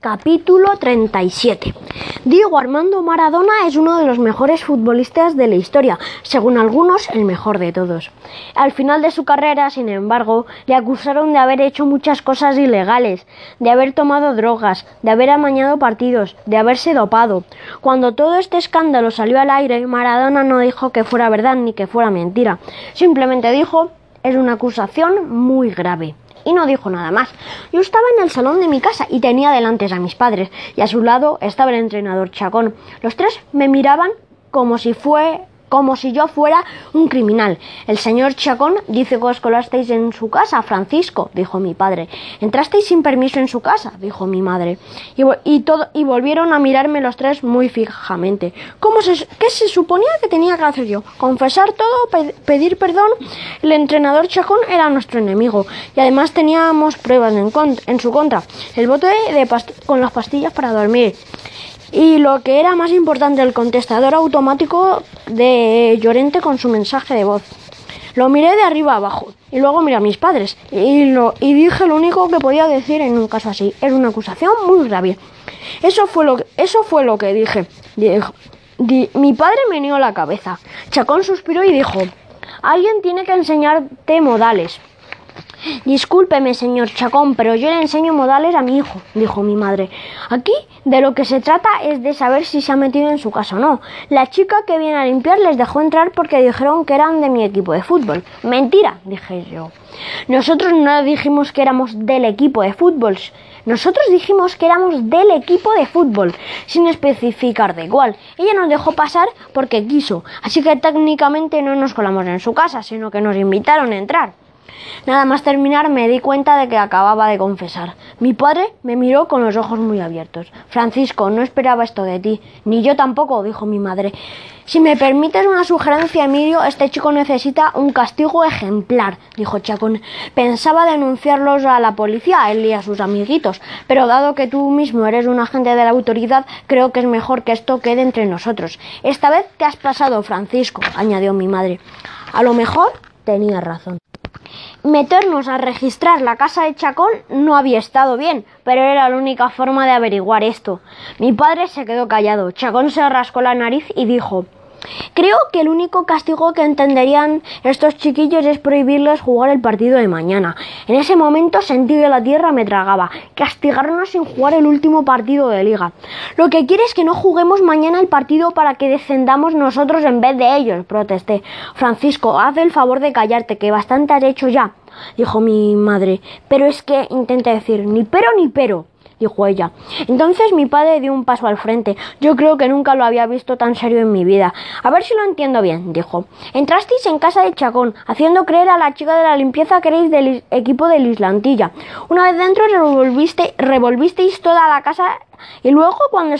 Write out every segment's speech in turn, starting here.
Capítulo 37. Diego Armando Maradona es uno de los mejores futbolistas de la historia, según algunos el mejor de todos. Al final de su carrera, sin embargo, le acusaron de haber hecho muchas cosas ilegales, de haber tomado drogas, de haber amañado partidos, de haberse dopado. Cuando todo este escándalo salió al aire, Maradona no dijo que fuera verdad ni que fuera mentira. Simplemente dijo, es una acusación muy grave y no dijo nada más. Yo estaba en el salón de mi casa y tenía delante a mis padres y a su lado estaba el entrenador Chacón. Los tres me miraban como si fue como si yo fuera un criminal. El señor Chacón dice que os colasteis en su casa, Francisco, dijo mi padre. Entrasteis sin permiso en su casa, dijo mi madre. Y, todo, y volvieron a mirarme los tres muy fijamente. ¿Cómo se, ¿Qué se suponía que tenía que hacer yo? ¿Confesar todo? Pe ¿Pedir perdón? El entrenador Chacón era nuestro enemigo y además teníamos pruebas en, su contra. El bote de con las pastillas para dormir y lo que era más importante, el contestador automático de Llorente con su mensaje de voz. Lo miré de arriba abajo y luego miré a mis padres y, lo, y dije lo único que podía decir en un caso así. Es una acusación muy grave. Eso fue lo, eso fue lo que dije. Mi padre me dio la cabeza. Chacón suspiró y dijo, alguien tiene que enseñarte modales. Discúlpeme, señor Chacón, pero yo le enseño modales a mi hijo, dijo mi madre. Aquí de lo que se trata es de saber si se ha metido en su casa o no. La chica que viene a limpiar les dejó entrar porque dijeron que eran de mi equipo de fútbol. Mentira, dije yo. Nosotros no dijimos que éramos del equipo de fútbol. Nosotros dijimos que éramos del equipo de fútbol, sin especificar de cuál. Ella nos dejó pasar porque quiso, así que técnicamente no nos colamos en su casa, sino que nos invitaron a entrar. Nada más terminar me di cuenta de que acababa de confesar. Mi padre me miró con los ojos muy abiertos. Francisco, no esperaba esto de ti. Ni yo tampoco, dijo mi madre. Si me permites una sugerencia, Emilio, este chico necesita un castigo ejemplar, dijo Chacón. Pensaba denunciarlos a la policía, a él y a sus amiguitos, pero dado que tú mismo eres un agente de la autoridad, creo que es mejor que esto quede entre nosotros. Esta vez te has pasado, Francisco, añadió mi madre. A lo mejor tenía razón. Meternos a registrar la casa de Chacón no había estado bien, pero era la única forma de averiguar esto. Mi padre se quedó callado. Chacón se rascó la nariz y dijo Creo que el único castigo que entenderían estos chiquillos es prohibirles jugar el partido de mañana. En ese momento sentí que la tierra me tragaba. Castigarnos sin jugar el último partido de liga. Lo que quiere es que no juguemos mañana el partido para que descendamos nosotros en vez de ellos, protesté. Francisco, haz el favor de callarte, que bastante has hecho ya, dijo mi madre. Pero es que, intenté decir, ni pero ni pero dijo ella. Entonces mi padre dio un paso al frente. Yo creo que nunca lo había visto tan serio en mi vida. A ver si lo entiendo bien, dijo. Entrasteis en casa de Chacón, haciendo creer a la chica de la limpieza que erais del equipo de Islantilla. Una vez dentro revolviste, revolvisteis toda la casa y luego, cuando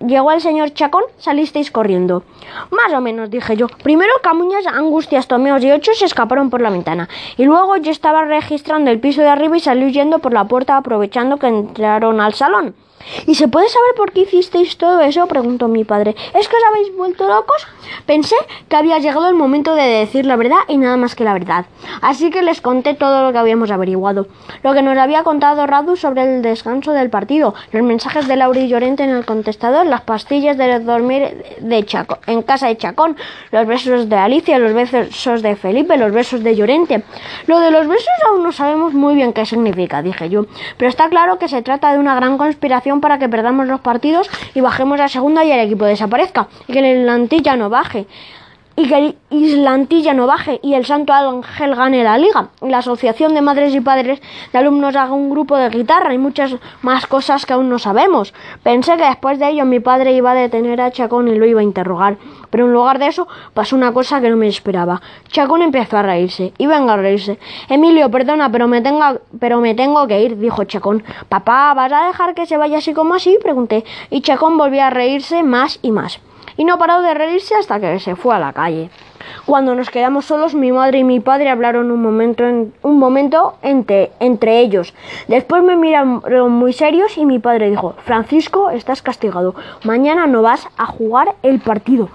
llegó el señor Chacón, salisteis corriendo. Más o menos, dije yo. Primero Camuñas, Angustias, Tomeos y Ocho se escaparon por la ventana. Y luego yo estaba registrando el piso de arriba y salí huyendo por la puerta aprovechando que entraron al salón. ¿Y se puede saber por qué hicisteis todo eso? preguntó mi padre. ¿Es que os habéis vuelto locos? Pensé que había llegado el momento de decir la verdad y nada más que la verdad. Así que les conté todo lo que habíamos averiguado. Lo que nos había contado Radu sobre el descanso del partido, los mensajes de Laura y Llorente en el contestador, las pastillas de dormir de Chaco, en casa de Chacón, los besos de Alicia, los besos de Felipe, los besos de Llorente. Lo de los besos aún no sabemos muy bien qué significa, dije yo. Pero está claro que se trata de una gran conspiración para que perdamos los partidos y bajemos a segunda y el equipo desaparezca. Y que el Lantilla no baje y que el Islantilla no baje y el Santo Ángel gane la liga. La Asociación de Madres y Padres de Alumnos haga un grupo de guitarra y muchas más cosas que aún no sabemos. Pensé que después de ello mi padre iba a detener a Chacón y lo iba a interrogar. Pero en lugar de eso pasó una cosa que no me esperaba. Chacón empezó a reírse y venga a reírse. Emilio, perdona, pero me, tengo, pero me tengo que ir, dijo Chacón. Papá, ¿vas a dejar que se vaya así como así? pregunté. Y Chacón volvió a reírse más y más y no paró de reírse hasta que se fue a la calle. Cuando nos quedamos solos, mi madre y mi padre hablaron un momento, en, un momento entre, entre ellos. Después me miraron muy serios y mi padre dijo, Francisco, estás castigado. Mañana no vas a jugar el partido.